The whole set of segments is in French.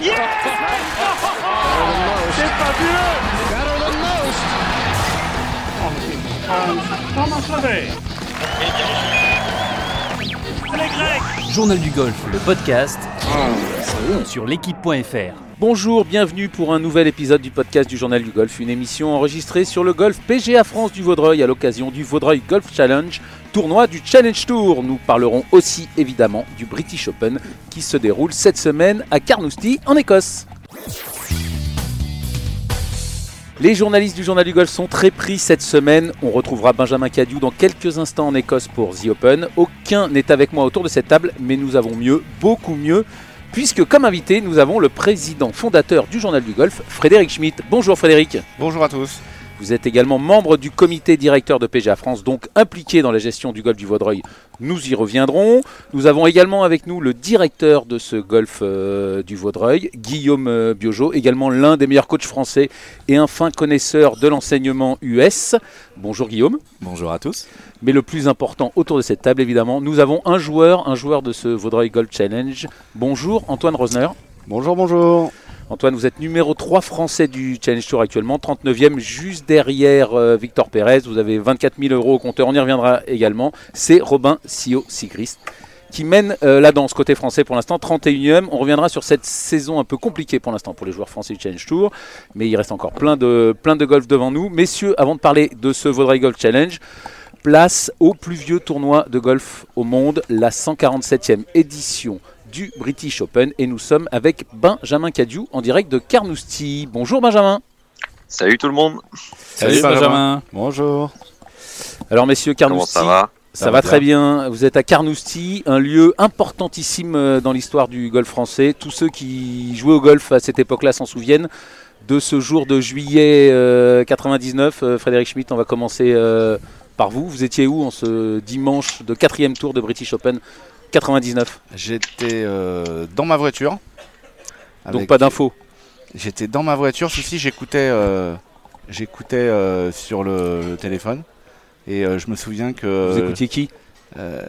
C'est fabuleux Journal du golf, le podcast sur l'équipe.fr. Bonjour, bienvenue pour un nouvel épisode du podcast du Journal du Golf, une émission enregistrée sur le golf PGA France du Vaudreuil à l'occasion du Vaudreuil Golf Challenge, tournoi du Challenge Tour. Nous parlerons aussi évidemment du British Open qui se déroule cette semaine à Carnoustie en Écosse. Les journalistes du Journal du Golf sont très pris cette semaine. On retrouvera Benjamin Cadieu dans quelques instants en Écosse pour The Open. Aucun n'est avec moi autour de cette table, mais nous avons mieux, beaucoup mieux, puisque comme invité, nous avons le président fondateur du Journal du Golf, Frédéric Schmitt. Bonjour Frédéric. Bonjour à tous. Vous êtes également membre du comité directeur de PGA France, donc impliqué dans la gestion du golf du Vaudreuil. Nous y reviendrons. Nous avons également avec nous le directeur de ce golf euh, du Vaudreuil, Guillaume euh, Biojo, également l'un des meilleurs coachs français et un fin connaisseur de l'enseignement US. Bonjour Guillaume. Bonjour à tous. Mais le plus important autour de cette table, évidemment, nous avons un joueur, un joueur de ce Vaudreuil Golf Challenge. Bonjour Antoine Rosner. Bonjour, bonjour. Antoine, vous êtes numéro 3 français du Challenge Tour actuellement, 39e, juste derrière euh, Victor Pérez. Vous avez 24 000 euros au compteur, on y reviendra également. C'est Robin Sio Sigrist qui mène euh, la danse côté français pour l'instant, 31e. On reviendra sur cette saison un peu compliquée pour l'instant pour les joueurs français du Challenge Tour, mais il reste encore plein de, plein de golf devant nous. Messieurs, avant de parler de ce Vaudreuil Golf Challenge, place au plus vieux tournoi de golf au monde, la 147e édition du British Open et nous sommes avec Benjamin Cadieu en direct de Carnoustie. Bonjour Benjamin. Salut tout le monde. Salut, Benjamin. Bonjour. Alors messieurs, Comment Carnoustie. ça va Ça va très bien. Vous êtes à Carnoustie, un lieu importantissime euh, dans l'histoire du golf français. Tous ceux qui jouaient au golf à cette époque-là s'en souviennent. De ce jour de juillet euh, 99, euh, Frédéric Schmitt, on va commencer euh, par vous. Vous étiez où en ce dimanche de quatrième tour de British Open 99 J'étais euh, dans ma voiture. Donc pas d'infos. J'étais dans ma voiture. Si, si, j'écoutais euh, j'écoutais euh, sur le, le téléphone. Et je me souviens que. Vous écoutiez qui? euh,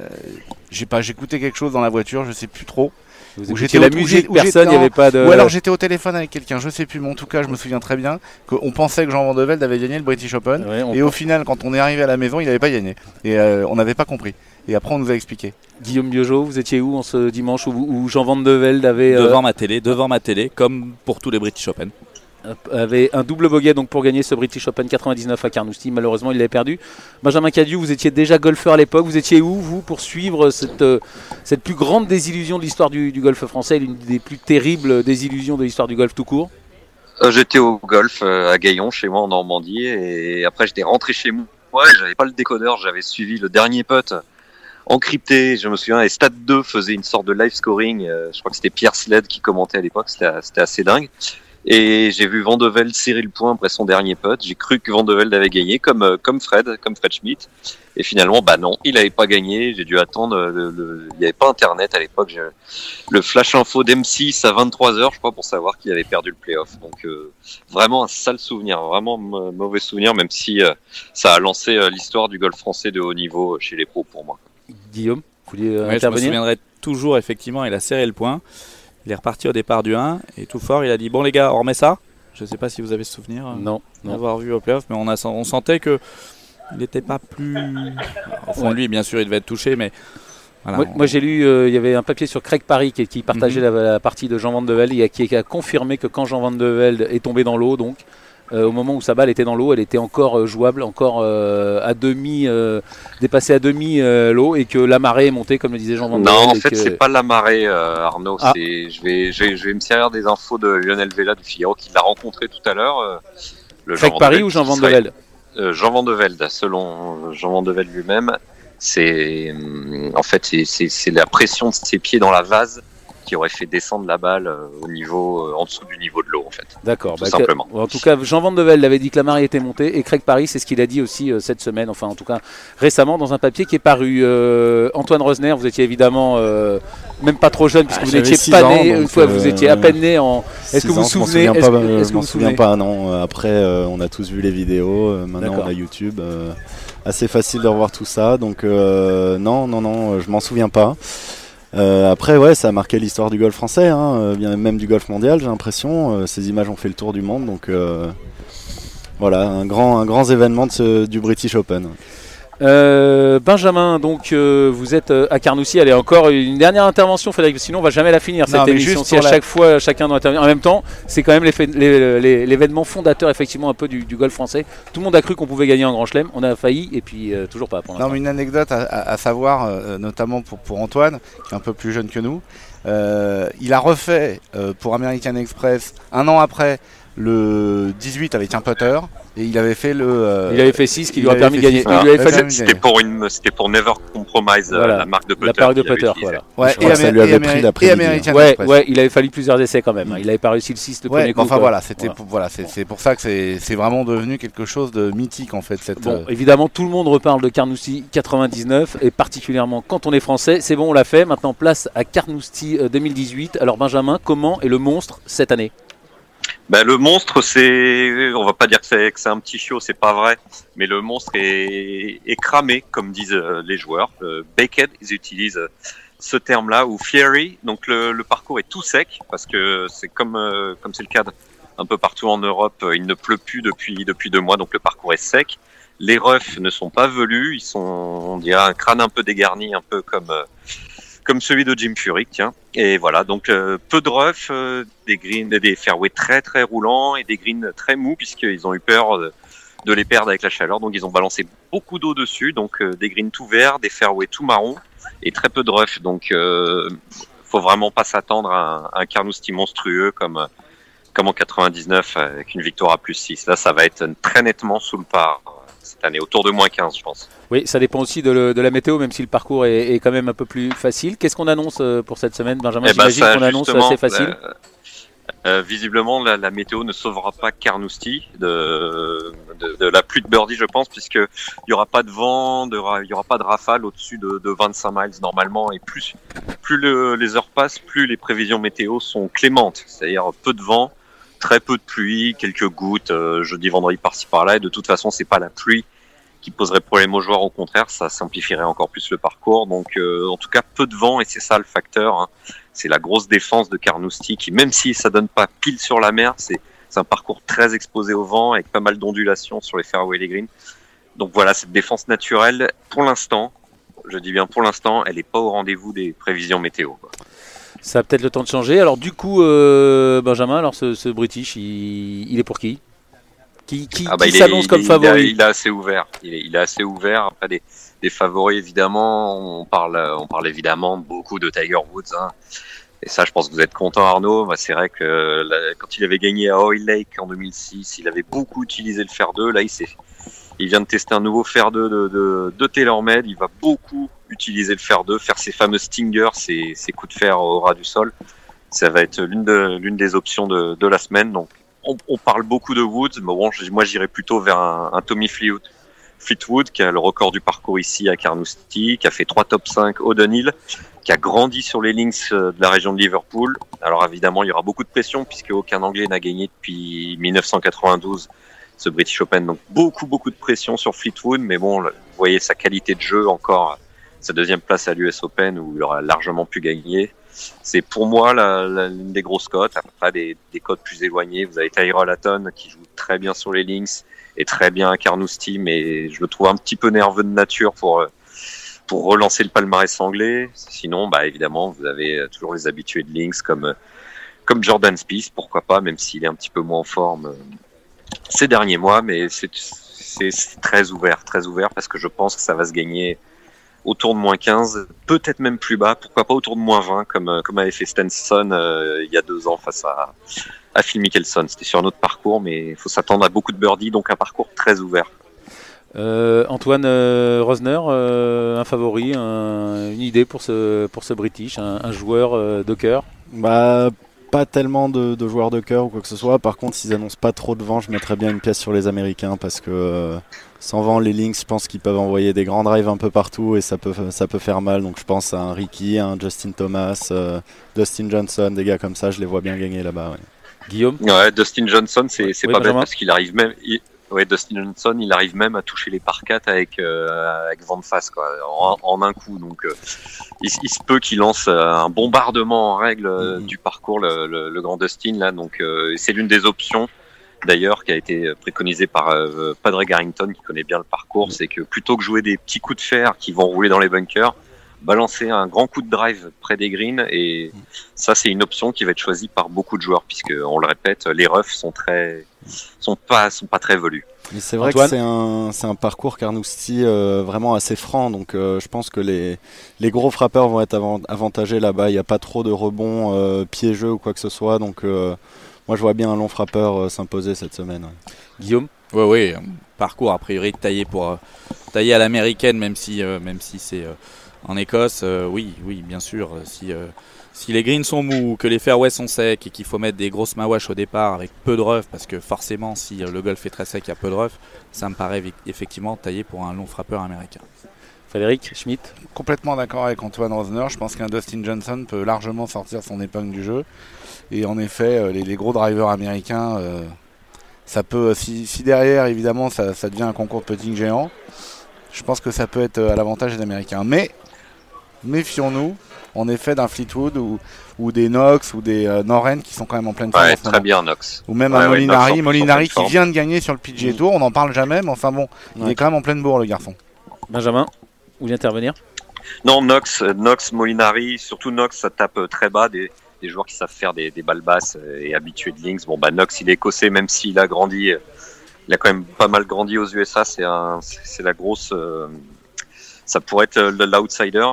j'ai pas, j'écoutais quelque chose dans la voiture, je sais plus trop. Vous écoutiez j'étais la musique, personne, il n'y avait pas de... Ou alors j'étais au téléphone avec quelqu'un, je sais plus, mais en tout cas, je me souviens très bien qu'on pensait que Jean Van de Velde avait gagné le British Open. Ouais, Et au final, quand on est arrivé à la maison, il n'avait pas gagné. Et on n'avait pas compris. Et après, on nous a expliqué. Guillaume Biojo, vous étiez où en ce dimanche où, où Jean Van de Velde avait, euh, devant ma télé, devant ma télé, comme pour tous les British Open. avait un double bogey donc pour gagner ce British Open 99 à Carnoustie. Malheureusement, il l'avait perdu. Benjamin Cadieu, vous étiez déjà golfeur à l'époque. Vous étiez où, vous, pour suivre cette, euh, cette plus grande désillusion de l'histoire du, du golf français, l'une des plus terribles désillusions de l'histoire du golf tout court? Euh, J'étais au golf euh, à Gaillon, chez moi en Normandie, et après j'étais rentré chez moi. J'avais pas le décodeur, j'avais suivi le dernier putt encrypté. Je me souviens, et Stade 2 faisait une sorte de live scoring. euh, je crois que c'était Pierre Sled qui commentait à l'époque. C'était assez dingue. Et j'ai vu Van de Velde serrer le point après son dernier putt. J'ai cru que Van de Velde avait gagné, comme euh, comme Fred, comme Fred Schmidt. Et finalement, bah non, il avait pas gagné. J'ai dû attendre. euh, le- le- Il n'y avait pas Internet à l'époque. Le flash info d'M6 à 23 h je crois, pour savoir qu'il avait perdu le playoff. Donc euh, vraiment un sale souvenir, vraiment mauvais souvenir, même si euh, ça a lancé l'histoire du golf français de haut niveau chez les pros pour moi. Guillaume, vous vouliez euh, Ouais, je me intervenir souviendrai toujours, effectivement, il a serré le point. Il est reparti au départ du 1 et tout fort, il a dit Bon, les gars, on remet ça. Je sais pas si vous avez ce souvenir euh, Non, d'avoir vu au playoff, mais on, a, sen- on sentait que il n'était pas plus. Au fond de lui, bien sûr, il devait être touché, mais. Voilà, Moi, on- moi, j'ai lu, euh, il y avait un papier sur Craig Paris qui, qui partageait Mhm. la, la partie de Jean Van de Velde et qui, qui a confirmé que quand Jean Van de Velde est tombé dans l'eau, donc euh, au moment où sa balle était dans l'eau, elle était encore euh, jouable, encore euh, à demi, euh, dépassée à demi l'eau et que la marée est montée, comme le disait Jean Van Non, en fait, que- c'est pas la marée, Arnaud. Ah. Je vais, je vais, je vais me servir des infos de Lionel Vella du Figaro qui l'a rencontré tout à l'heure. le Jean Paris Velde ou Jean Van de serait- Velde Jean Van de Velde, selon Jean Van de Velde lui-même, c'est en fait c'est la pression de ses pieds dans la vase qui aurait fait descendre la balle euh, au niveau euh, en dessous du niveau de l'eau en fait. D'accord. Tout bah, simplement. que- en tout cas, Jean Van de Velde avait dit que la marée était montée et Craig Paris, c'est ce qu'il a dit aussi euh, cette semaine, enfin en tout cas récemment dans un papier qui est paru. Euh, Antoine Rosner, vous étiez évidemment euh, même pas trop jeune puisque Ah, vous n'étiez pas ans, né, donc, une fois vous étiez à peine né en. Est-ce que vous ans, vous souvenez souviens Est-ce pas, que- est-ce je vous vous souviens souvenez pas, non. Après, euh, on a tous vu les vidéos. euh, maintenant, on a YouTube. euh, assez facile de revoir tout ça. Donc, euh, non, non, non, je m'en souviens pas. Euh, après, ouais, ça a marqué l'histoire du golf français, hein, euh, même du golf mondial, j'ai l'impression. Euh, ces images ont fait le tour du monde, donc voilà, un grand, grand événement du British Open. Euh, Benjamin, donc euh, vous êtes euh, à Carnoustie. Allez, encore une dernière intervention, Frédéric, sinon on va jamais la finir cette émission. juste Si à la- chaque fois chacun doit intervenir en même temps, c'est quand même l'événement fondateur effectivement un peu du, du golf français. Tout le monde a cru qu'on pouvait gagner en Grand Chelem, on a failli et puis toujours pas pour Non, mais une anecdote à, savoir, notamment pour, pour Antoine, qui est un peu plus jeune que nous. Il a refait pour American Express un an après le 18 avec un putter et il avait fait le. euh, Il avait fait 6 qui lui a permis de gagner. Ah, C'était pour une, c'était pour Never Compromise, euh, Voilà. la marque de putter. la parole de putter. Voilà. Ouais, ça lui avait et pris Ouais, ouais, il avait fallu plusieurs essais quand même. hein. Il avait pas réussi le 6 le Ouais, premier coup. enfin quoi. voilà, c'était Voilà. pour, voilà, c'est c'est pour ça que c'est c'est vraiment devenu quelque chose de mythique en fait cette. Bon, euh, évidemment, tout le monde reparle de Carnoustie 99 et particulièrement quand on est français. C'est bon, on l'a fait. Maintenant, place à Carnoustie euh, 2018. Alors, Benjamin, comment est le monstre cette année? Bah, le monstre, c'est, on va pas dire que c'est, un petit chiot, c'est pas vrai, mais le monstre est, est cramé, comme disent euh, les joueurs. Euh, baked, ils utilisent ce terme-là, ou fiery. Donc le, le parcours est tout sec parce que c'est comme euh, comme c'est le cas un peu partout en Europe, il ne pleut plus depuis depuis deux mois, donc le parcours est sec. Les roughs ne sont pas velus, ils sont, on dirait un crâne un peu dégarni, un peu comme euh, comme celui de Jim Furyk, tiens. Et voilà, donc euh, peu de roughs, euh, des greens, des fairways très très roulants et des greens très mous puisqu'ils ont eu peur de, de les perdre avec la chaleur. Donc ils ont balancé beaucoup d'eau dessus, donc euh, des greens tout verts, des fairways tout marrons et très peu de roughs. Donc euh, faut vraiment pas s'attendre à un, Carnoustie monstrueux comme euh, comme en 99 avec une victoire à plus 6. Là, ça va être très nettement sous le par euh, cette année, autour de moins 15, je pense. Oui, ça dépend aussi de, le- de la météo, même si le parcours est, est quand même un peu plus facile. Qu'est-ce qu'on annonce euh, pour cette semaine, Benjamin? Eh ben, J'imagine qu'on annonce assez facile. euh, euh, visiblement, la, la météo ne sauvera pas Carnoustie de, de, de la pluie de birdie, je pense, puisque il y aura pas de vent, il y aura pas de rafale au-dessus de, de 25 miles normalement, et plus plus le- les heures passent, plus les prévisions météo sont clémentes, c'est-à-dire peu de vent, très peu de pluie, quelques gouttes, euh, jeudi, vendredi par-ci par-là, et de toute façon, c'est pas la pluie qui poserait problème aux joueurs, au contraire, ça simplifierait encore plus le parcours. Donc, euh, en tout cas, peu de vent, et c'est ça le facteur. hein. C'est la grosse défense de Carnoustie, qui même si ça donne pas pile sur la mer, c'est un parcours très exposé au vent, avec pas mal d'ondulations sur les fairways et les greens. Donc voilà, cette défense naturelle, pour l'instant, je dis bien pour l'instant, elle n'est pas au rendez-vous des prévisions météo. quoi. Ça a peut-être le temps de changer. Alors, du coup, euh, Benjamin, alors ce, ce British, il, il est pour qui? Qui, qui, Ah bah, qui s'annonce comme favori Il, est- il est assez ouvert. Il est, il est assez ouvert. Après des, des favoris, évidemment, on parle, on parle évidemment beaucoup de Tiger Woods. hein. Et ça, je pense que vous êtes content, Arnaud. C'est vrai que là, quand il avait gagné à Oil Lake en 2006, il avait beaucoup utilisé le fer 2. Là, il s'est, il vient de tester un nouveau fer 2 de, de, de TaylorMade. Il va beaucoup utiliser le fer 2, faire ses fameux stingers, ses, coups de fer au ras du sol. Ça va être l'une de, l'une des options de, la semaine. Donc, on, parle beaucoup de Woods, mais bon, moi j'irais plutôt vers un, un Tommy Fleetwood, Fleetwood, qui a le record du parcours ici à Carnoustie, qui a fait trois top 5 au Dunhill, qui a grandi sur les links euh, de la région de Liverpool. Alors évidemment, il y aura beaucoup de pression puisque aucun Anglais n'a gagné depuis 1992 ce British Open. Donc beaucoup, beaucoup de pression sur Fleetwood, mais bon, vous voyez sa qualité de jeu encore, sa deuxième place à l'US Open où il aura largement pu gagner. C'est pour moi l'une des grosses cotes. Après des, des cotes plus éloignées, vous avez Tyrell Hatton qui joue très bien sur les links et très bien à Carnoustie, mais je le trouve un petit peu nerveux de nature pour pour relancer le palmarès anglais. Sinon, bah évidemment, vous avez toujours les habitués de links comme comme Jordan Spieth, pourquoi pas, même s'il est un petit peu moins en forme ces derniers mois, mais c'est c'est c'est très ouvert, très ouvert parce que je pense que ça va se gagner autour de moins 15, peut-être même plus bas, pourquoi pas autour de moins 20, comme, euh, comme avait fait Stenson euh, il y a deux ans face à, à Phil Mickelson. C'était sur un autre parcours, mais il faut s'attendre à beaucoup de birdies, donc un parcours très ouvert. Euh, Antoine euh, Rosner, euh, un favori, un- une idée pour ce, pour ce British, un, un joueur euh, de cœur? Bah, pas tellement de, de joueurs de cœur ou quoi que ce soit. Par contre, s'ils annoncent pas trop de vent, je mettrais bien une pièce sur les Américains parce que euh, sans vent, les Lynx, je pense qu'ils peuvent envoyer des grands drives un peu partout et ça peut, ça peut faire mal. Donc je pense à un Ricky, à un Justin Thomas, euh, Dustin Johnson, des gars comme ça, je les vois bien gagner là-bas. ouais. Guillaume? Ouais, Dustin Johnson, c'est Oui, pas bête Benjamin parce qu'il arrive même, il, Ouais, Dustin Johnson, il arrive même à toucher les par 4 avec, euh, avec vent de face, quoi, en, en un coup. Donc, euh, il, il se peut qu'il lance euh, un bombardement en règle euh, Mhm. du parcours, le, le- le grand Dustin, là. Donc, c'est l'une des options, d'ailleurs, qui a été préconisée par Padre Garrington, qui connaît bien le parcours. C'est que plutôt que jouer des petits coups de fer qui vont rouler dans les bunkers, balancer un grand coup de drive près des greens. Et ça, c'est une option qui va être choisie par beaucoup de joueurs, puisque, on le répète, les roughs sont très, sont pas, sont pas très velus. Mais c'est vrai Antoine que c'est un, c'est un parcours Carnoustie euh, vraiment assez franc, donc euh, je pense que les, les gros frappeurs vont être avant- avantagés là-bas. Il n'y a pas trop de rebonds euh, piégeux ou quoi que ce soit, donc euh, moi je vois bien un long frappeur euh, s'imposer cette semaine. ouais. Guillaume? Oui, oui, un parcours a priori taillé pour euh, taillé à l'américaine, même si euh, même si c'est euh, en Écosse. euh, oui, oui, bien sûr. euh, Si euh, si les greens sont mous, que les fairways sont secs et qu'il faut mettre des grosses mawash au départ avec peu de rough, parce que forcément, si le golf est très sec, il y a peu de rough, ça me paraît effectivement taillé pour un long frappeur américain. Frédéric Schmitt? Complètement d'accord avec Antoine Rosner. Je pense qu'un Dustin Johnson peut largement sortir son épingle du jeu. Et en effet, les, les gros drivers américains, euh, ça peut, si, si derrière, évidemment, ça, ça devient un concours de putting géant, je pense que ça peut être à l'avantage des Américains. Mais méfions-nous, en effet, d'un Fleetwood ou, ou des Knox ou des euh, Noren qui sont quand même en pleine forme Ouais, très bien, Nox. Ou même Ouais, un ouais, Knox Molinari, Molinari qui forme. vient de gagner sur le PGA. Tour, on n'en parle jamais, mais enfin bon, il est quand même en pleine bourre le garçon. Benjamin Vous voulez intervenir? Non, Nox, euh, Nox, Molinari, surtout Nox, ça tape euh, très bas des, des joueurs qui savent faire des, des balles basses euh, et habitués de links. Bon, bah, Nox, il est écossais, même s'il a grandi, euh, il a quand même pas mal grandi aux USA. C'est un, c'est c'est la grosse, euh, ça pourrait être l'outsider.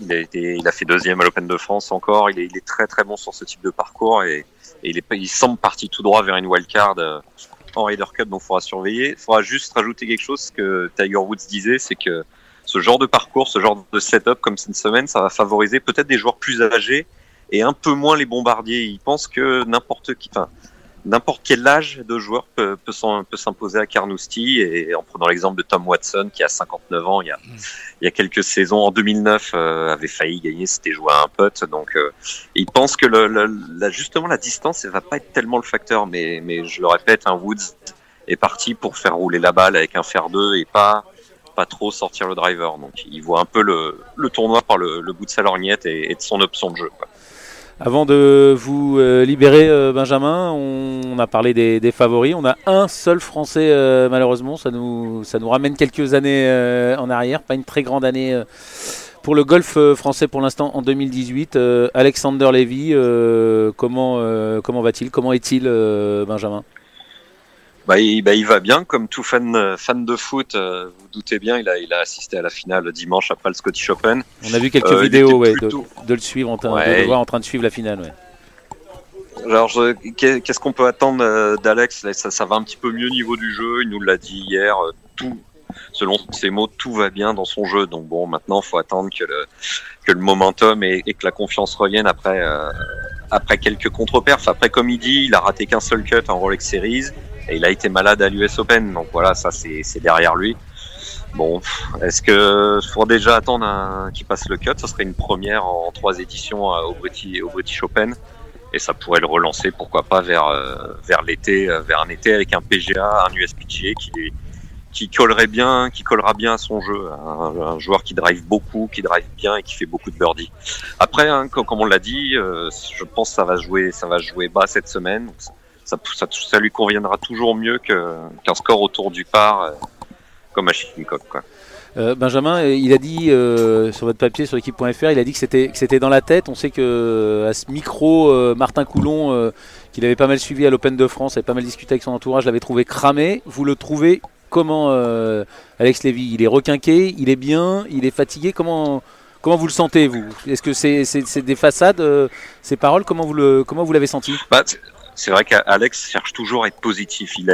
Il a été, il a fait deuxième à l'Open de France encore. Il est, il est très très bon sur ce type de parcours et, il est, il semble parti tout droit vers une wildcard euh, en Ryder Cup, donc il faudra surveiller. Il faudra juste rajouter quelque chose que Tiger Woods disait, c'est que ce genre de parcours, ce genre de setup comme cette semaine, ça va favoriser peut-être des joueurs plus âgés et un peu moins les bombardiers. Ils pensent que n'importe qui, enfin, n'importe quel âge de joueur peut, peut s'imposer à Carnoustie et en prenant l'exemple de Tom Watson qui a 59 ans il y a, il y a quelques saisons. En 2009 euh, avait failli gagner, c'était joué à un putt donc euh, ils pensent que le, le- la, justement la distance elle va pas être tellement le facteur mais, mais je le répète un Woods est parti pour faire rouler la balle avec un fer 2 et pas pas trop sortir le driver. Donc il voit un peu le, le tournoi par le, le bout de sa lorgnette et, et de son option de jeu quoi. Avant de vous euh, libérer, euh, Benjamin, on, a parlé des, favoris. On a un seul Français, euh, malheureusement. Ça nous, ça nous ramène quelques années en arrière. Pas une très grande année pour le golf français pour l'instant en 2018. Euh, Alexander Levy, euh, comment, comment va-t-il? Comment est-il, Benjamin? Bah il, bah, il va bien, comme tout fan, fan de foot, euh, vous doutez bien, il a, il a assisté à la finale dimanche après le Scottish Open. On a vu quelques Euh, il vidéos ouais, de, plutôt- de le suivre, en train- de le voir en train de suivre la finale. ouais. Alors, qu'est-ce qu'on peut attendre euh, d'Alex? Ça, ça va un petit peu mieux au niveau du jeu. Il nous l'a dit hier. euh, Tout, selon ses mots, tout va bien dans son jeu. Donc bon, maintenant, faut attendre que le que le momentum et, et que la confiance revienne après euh, après quelques contre-perfs. Après, comme il dit, il a raté qu'un seul cut en Rolex Series et il a été malade à l'US Open. Donc voilà, ça c'est derrière lui. Bon, est-ce que faut déjà attendre qu'il passe le cut Ça serait une première en trois éditions au British, au British Open et ça pourrait le relancer, pourquoi pas, vers, euh, vers l'été, euh, vers un été avec un PGA, un USPGA qui, qui collerait bien, qui collera bien à son jeu. Un, joueur qui drive beaucoup, qui drive bien et qui fait beaucoup de birdies. Après, hein, comme, comme on l'a dit, euh, je pense que ça va jouer, ça va jouer bas cette semaine. Ça, ça, ça, ça lui conviendra toujours mieux qu'un score autour du par, euh, comme à Shinnecock, quoi. Euh, Benjamin, euh, il a dit euh, sur votre papier sur l'équipe.fr, il a dit que c'était que c'était dans la tête. On sait que à ce micro, euh, Martin Coulon, qu'il avait pas mal suivi à l'Open de France, avait pas mal discuté avec son entourage, l'avait trouvé cramé. Vous le trouvez comment, Alex Lévy? Il est requinqué, il est bien, il est fatigué. Comment comment vous le sentez vous? Est-ce que c'est c'est des façades, ces paroles? Comment vous le comment vous l'avez senti? Bah, c'est- vrai qu'Alex cherche toujours à être positif. Il,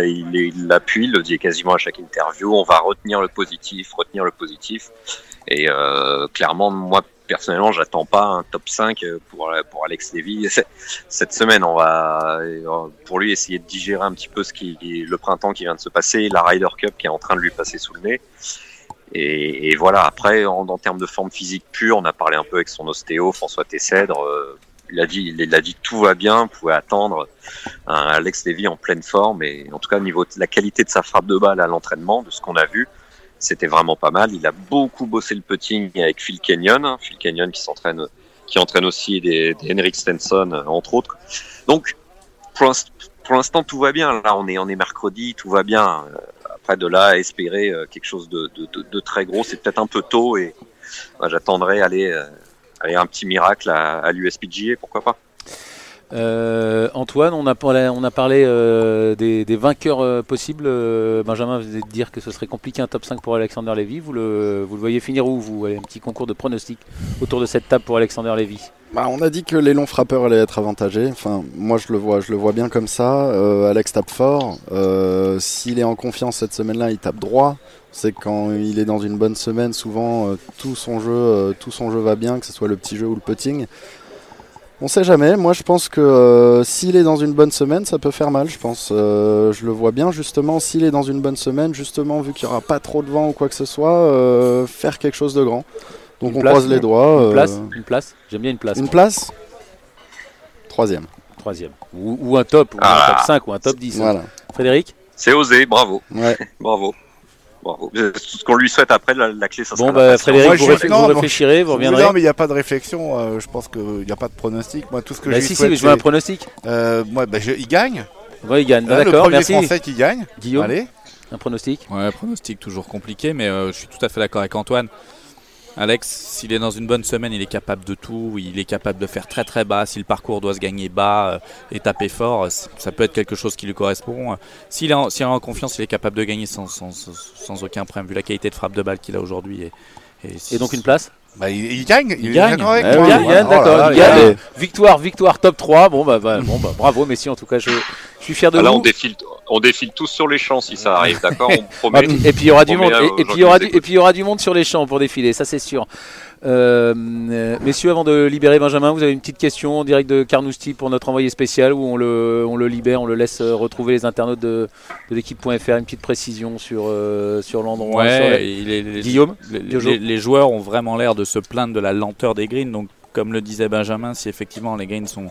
l'appuie, il le dit quasiment à chaque interview. On va retenir le positif, retenir le positif. Et euh, clairement, moi personnellement, j'attends pas un top 5 pour pour Alex Levy cette semaine. On va euh, pour lui essayer de digérer un petit peu ce qui le printemps qui vient de se passer, la Ryder Cup qui est en train de lui passer sous le nez. Et, voilà. Après, en, en termes de forme physique pure, on a parlé un peu avec son ostéo François Tessèdre. euh, il a dit, tout va bien, vous pouvez attendre un Alex Levy en pleine forme et en tout cas au niveau de la qualité de sa frappe de balle à l'entraînement, de ce qu'on a vu, c'était vraiment pas mal. Il a beaucoup bossé le putting avec Phil Kenyon, hein. Phil Kenyon qui s'entraîne, qui entraîne aussi des, Henrik Stenson entre autres. Donc pour l'inst- pour l'instant tout va bien. Là on est mercredi, tout va bien. Après de là espérer euh, quelque chose de très gros, c'est peut-être un peu tôt et bah, j'attendrai aller, euh, aller un petit miracle à, à l'USPGA, pourquoi pas. Euh, Antoine, on a parlé, on a parlé euh, des, des vainqueurs euh, possibles. Euh, Benjamin, vous allez dire que ce serait compliqué un top 5 pour Alexander Levy. Vous le, vous le voyez finir où vous Allez, Un petit concours de pronostics autour de cette table pour Alexander Levy. Bah, on a dit que les longs frappeurs allaient être avantagés. Enfin, moi je le vois, je le vois bien comme ça. Euh, Alex tape fort. Euh, S'il est en confiance cette semaine-là, il tape droit. C'est quand il est dans une bonne semaine, souvent euh, tout son jeu, euh, tout son jeu va bien, que ce soit le petit jeu ou le putting. On sait jamais. Moi, je pense que euh, s'il est dans une bonne semaine, ça peut faire mal. Je pense. Euh, je le vois bien justement. S'il est dans une bonne semaine, justement, vu qu'il y aura pas trop de vent ou quoi que ce soit, euh, faire quelque chose de grand. Donc Une on place, croise les doigts. Une euh, place Une place J'aime bien une place. Une place Troisième. Troisième. Ou, ou un top, ou Ah. un top 5, ou un top 10. Voilà. Frédéric? C'est osé, bravo, Ouais. bravo. Bravo. Euh, Tout ce qu'on lui souhaite après, la, la clé, ça sera Bon, la bah. Frédéric, Moi, vous, réfl- non, vous réfléchirez, vous reviendrez. Non, mais il n'y a pas de réflexion. euh, je pense qu'il n'y a pas de pronostic. Moi, tout ce que Bah je si, si, mais je veux un pronostic. euh, moi, bah, je- il gagne. Ouais, il gagne. Bah, Hein, le D'accord, premier merci. Français qui gagne. Guillaume, Allez. un pronostic Ouais, pronostic toujours compliqué, mais euh, je suis tout à fait d'accord avec Antoine. Alex, s'il est dans une bonne semaine, il est capable de tout. Il est capable de faire très très bas. Si le parcours doit se gagner bas euh, et taper fort, euh, ça peut être quelque chose qui lui correspond. Euh, S'il est, en- s'il est en confiance, il est capable de gagner sans, sans, sans- sans aucun problème, vu la qualité de frappe de balle qu'il a aujourd'hui. Et, et, Et donc une place? Bah, il, il gagne. Il, gagne. avec Eh Oh là d'accord. là, il gagne. Victoire, victoire, top 3. Bon, bah, bah, bon, bah bravo, messieurs. En tout cas, je, je suis fier de Ah, là, vous. on défile, on défile tous sur les champs si ça arrive, d'accord On Ah, promet. et puis il y aura du monde. puis il y aura du, et puis il y aura du monde sur les champs pour défiler, ça c'est sûr. Euh, euh, messieurs, avant de libérer Benjamin, vous avez une petite question en direct de Carnoustie pour notre envoyé spécial où on le, on le libère, on le laisse euh, retrouver les internautes de, de l'équipe.fr, une petite précision sur, euh, sur l'endroit. Ouais, les, les- Guillaume, les joueurs ont vraiment l'air de se plaindre de la lenteur des greens. Donc, comme le disait Benjamin, si effectivement les greens sont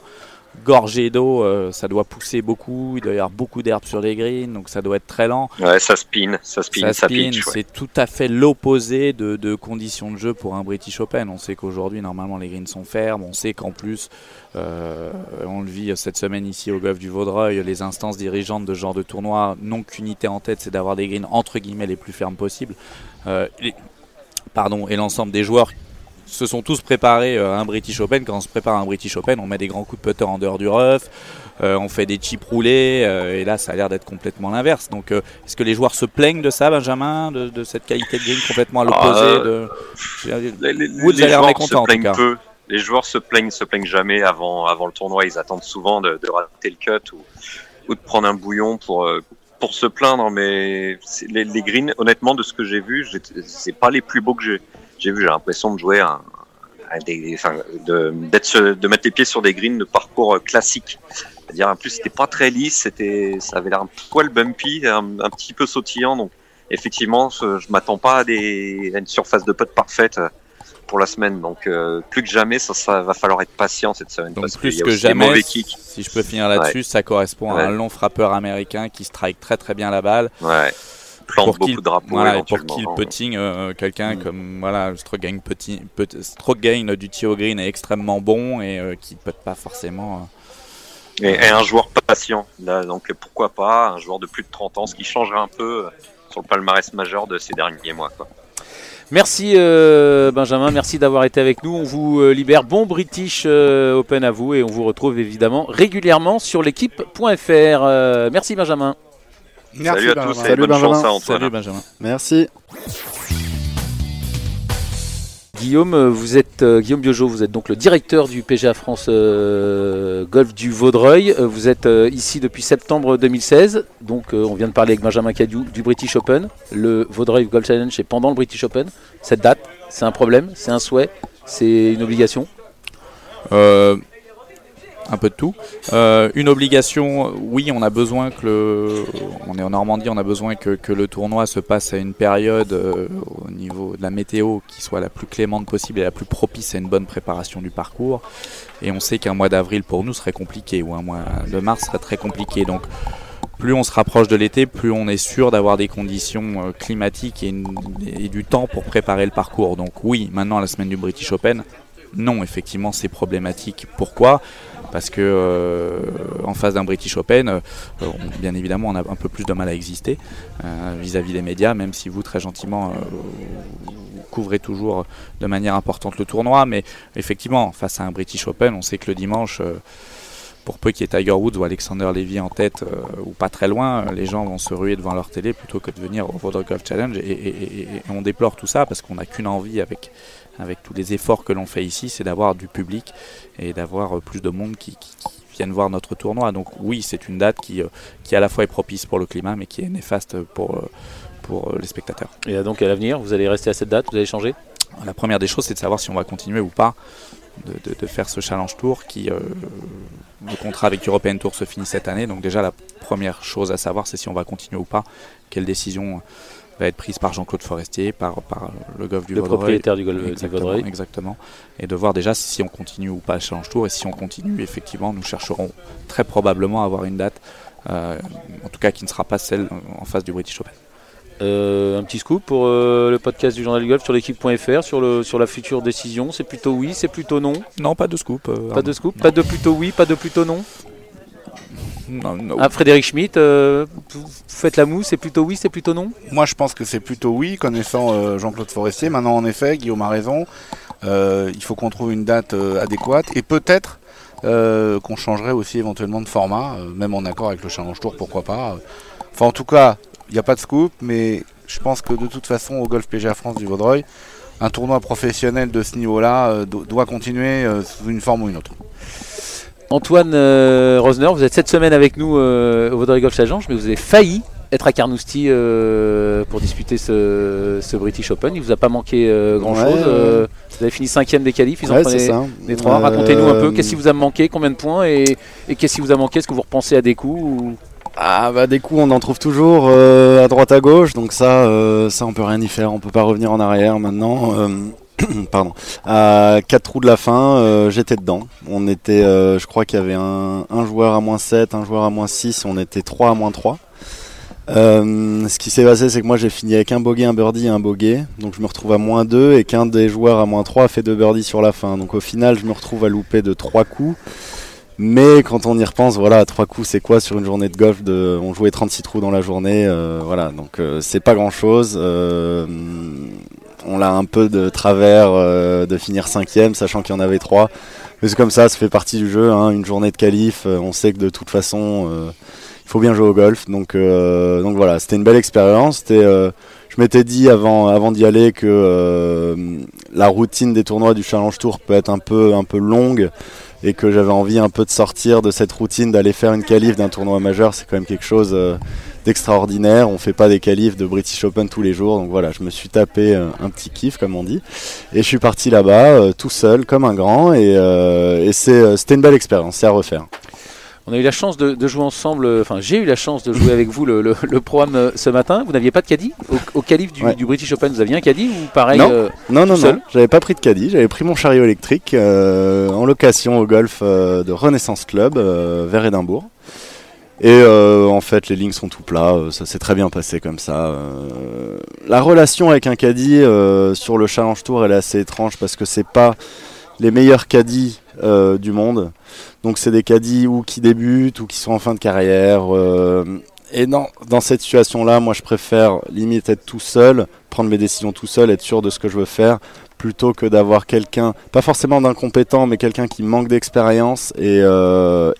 gorgés d'eau, euh, ça doit pousser beaucoup. Il doit y avoir beaucoup d'herbe sur les greens, donc ça doit être très lent. Ouais, ça spin, ça spin, ça ça, spin, ouais. c'est tout à fait l'opposé de, de conditions de jeu pour un British Open. On sait qu'aujourd'hui, normalement, les greens sont fermes. On sait qu'en plus, euh, on le vit cette semaine ici au golf du Vaudreuil, les instances dirigeantes de ce genre de tournoi n'ont qu'une unité en tête, c'est d'avoir des greens entre guillemets les plus fermes possibles. Euh, pardon, et l'ensemble des joueurs se sont tous préparés euh, un British Open. Quand on se prépare un British Open, on met des grands coups de putter en dehors du rough, euh, on fait des chips roulés, euh, et là ça a l'air d'être complètement l'inverse. Donc euh, est-ce que les joueurs se plaignent de ça, Benjamin, de, de cette qualité de green complètement à l'opposé Ah, de... Les, les- joueurs se plaignent peu. Les joueurs se plaignent, se plaignent jamais avant, avant le tournoi. Ils attendent souvent de, de rater le cut ou, ou de prendre un bouillon pour, pour se plaindre. Mais les, greens, honnêtement, de ce que j'ai vu, c'est pas les plus beaux que j'ai j'ai vu. J'ai l'impression de jouer un, un des, enfin, de, mettre les pieds sur des greens de parcours euh, classique. C'est-à-dire, en plus, c'était pas très lisse, c'était, ça avait l'air un poil bumpy, un, un petit peu sautillant. Donc, effectivement, je, m'attends pas à, des, à une surface de putt parfaite euh, pour la semaine. Donc, euh, plus que jamais, ça, ça va falloir être patient cette semaine. Donc parce plus que des jamais, si je peux finir là-dessus, ça correspond à un long frappeur américain qui strike très très bien la balle. Ouais. Plante Pour beaucoup de drapeaux. Voilà, et pour putting, euh, quelqu'un Mm. comme voilà, stroke gain, petit, stroke gain du Tio Green est extrêmement bon et euh, qui peut pas forcément. euh, Et, et un joueur patient. Là, donc, pourquoi pas un joueur de plus de 30 ans, ce qui changerait un peu euh, sur le palmarès majeur de ces derniers mois. Quoi. Merci euh, Benjamin, merci d'avoir été avec nous. On vous euh, libère. Bon British euh, Open à vous et on vous retrouve évidemment régulièrement sur l'équipe.fr. Euh, merci Benjamin. Merci, Salut à Benjamin. tous et Salut, bonne Benjamin. chance à Antoine. Salut Benjamin. Merci. Guillaume, vous êtes euh, Guillaume Biojo, vous êtes donc le directeur du PGA France euh, Golf du Vaudreuil. Euh, Vous êtes euh, ici depuis septembre 2016. Donc euh, on vient de parler avec Benjamin Cadieu du British Open. Le Vaudreuil Golf Challenge est pendant le British Open. Cette date, c'est un problème, c'est un souhait, c'est une obligation? Un peu de tout. Euh, une obligation, oui, on a besoin que le, on est en Normandie, on a besoin que, le tournoi se passe à une période euh, au niveau la météo qui soit la plus clémente possible et la plus propice à une bonne préparation du parcours. Et on sait qu'un mois d'avril pour nous serait compliqué ou un mois de mars serait très compliqué. Donc plus on se rapproche de l'été, plus on est sûr d'avoir des conditions euh, climatiques et, et, du temps pour préparer le parcours. Donc oui, maintenant la semaine du British Open, non, effectivement c'est problématique. Pourquoi? Parce que euh, en face d'un British Open, euh, bien évidemment, on a un peu plus de mal à exister euh, vis-à-vis des médias, même si vous très gentiment couvrez toujours de manière importante le tournoi, mais effectivement, face à un British Open, on sait que le dimanche pour peu qu'il y ait Tiger Woods ou Alexander Levy en tête ou pas très loin, les gens vont se ruer devant leur télé plutôt que de venir au World Golf Challenge. Et, on déplore tout ça parce qu'on n'a qu'une envie avec, avec tous les efforts que l'on fait ici, c'est d'avoir du public et d'avoir euh, plus de monde qui, qui, qui, viennent voir notre tournoi. Donc oui, c'est une date qui, euh, qui à la fois est propice pour le climat, mais qui est néfaste pour, euh, pour les spectateurs. Et donc à l'avenir, vous allez rester à cette date, vous allez changer? La première des choses, c'est de savoir si on va continuer ou pas de, de, de faire ce challenge tour qui euh, le contrat avec European Tour se finit cette année donc déjà la première chose à savoir c'est si on va continuer ou pas quelle décision va être prise par Jean-Claude Forestier, par, par, le golf du le Vaudreuil. propriétaire du golf exactement, du Vaudreuil. Exactement. Et de voir déjà si on continue ou pas le Challenge Tour. Et si on continue, effectivement, nous chercherons très probablement à avoir une date, euh, en tout cas qui ne sera pas celle en face du British Open. Euh, un petit scoop pour euh, le podcast du Journal du Golf sur l'équipe.fr sur, le, sur la future décision. C'est plutôt oui, c'est plutôt non? Non, pas de scoop. euh, Pas de scoop Pas de plutôt oui, pas de plutôt non? Non, non. ah, Frédéric Schmitt, euh, vous faites la moue, c'est plutôt oui, c'est plutôt non Moi, je pense que c'est plutôt oui, connaissant euh, Jean-Claude Forestier. Maintenant, en effet, Guillaume a raison. Euh, il faut qu'on trouve une date euh, adéquate et peut-être euh, qu'on changerait aussi éventuellement de format, euh, même en accord avec le Challenge Tour, pourquoi pas. Enfin, en tout cas, il n'y a pas de scoop, mais je pense que de toute façon, au Golf PGA France du Vaudreuil, un tournoi professionnel de ce niveau-là euh, do- doit continuer euh, sous une forme ou une autre. Antoine euh, Rosner, vous êtes cette semaine avec nous euh, au Vaudreuil Golf Challenge, mais vous avez failli être à Carnoustie euh, pour disputer ce, ce British Open. Il vous a pas manqué grand chose. Ouais, ouais. vous avez fini cinquième des qualifs. Ils en Ouais, c'est prenaient les trois. Racontez-nous un peu. Qu'est-ce qui vous a manqué Combien de points Et, et qu'est-ce qui vous a manqué Est-ce que vous repensez à des coups ou- Ah bah des coups on en trouve toujours euh, à droite à gauche donc ça euh, ça on peut rien y faire on peut pas revenir en arrière maintenant Euh, pardon. À quatre trous de la fin euh, j'étais dedans. On était euh, je crois qu'il y avait un, joueur à moins 7 un joueur à moins 6 on était 3 à moins 3 Euh, ce qui s'est passé c'est que moi j'ai fini avec un bogey un birdie et un bogey. Donc je me retrouve à moins 2 et qu'un des joueurs à moins 3 a fait deux birdies sur la fin. Donc au final je me retrouve à louper de trois coups. Mais quand on y repense, voilà, trois coups, c'est quoi sur une journée de golf On jouait 36 trous dans la journée, voilà, donc c'est pas grand chose. On l'a un peu de travers euh, de finir cinquième, sachant qu'il y en avait trois. Mais c'est comme ça, ça fait partie du jeu. Hein, une journée de qualif, euh, on sait que de toute façon, euh, il faut bien jouer au golf. Donc, voilà, c'était une belle expérience. Je m'étais dit avant, avant d'y aller que la routine des tournois du Challenge Tour peut être un peu, longue et que j'avais envie un peu de sortir de cette routine d'aller faire une qualif d'un tournoi majeur. C'est quand même quelque chose d'extraordinaire. On fait pas des qualifs de British Open tous les jours. Donc voilà, je me suis tapé euh, un petit kiff, comme on dit. Et je suis parti là-bas, euh, tout seul, comme un grand. Et, euh, et c'est, c'était une belle expérience, c'est à refaire. On a eu la chance de, de jouer ensemble, enfin j'ai eu la chance de jouer avec vous le, le- le programme ce matin. Vous n'aviez pas de caddie au, au qualif du, Ouais. du British Open, vous aviez un caddie ou pareil Non. euh, Non, non, non, j'avais pas pris de caddie, j'avais pris mon chariot électrique euh, en location au golf euh, de Renaissance Club vers Édimbourg. Et euh, en fait, les lignes sont tout plats, euh, ça s'est très bien passé comme ça. euh. la relation avec un caddie sur le Challenge Tour, elle est assez étrange parce que c'est pas les meilleurs caddies du monde. Donc c'est des caddies ou qui débutent ou qui sont en fin de carrière. et dans, dans cette situation-là, moi je préfère limite être tout seul, prendre mes décisions tout seul, être sûr de ce que je veux faire, plutôt que d'avoir quelqu'un, pas forcément d'incompétent, mais quelqu'un qui manque d'expérience et,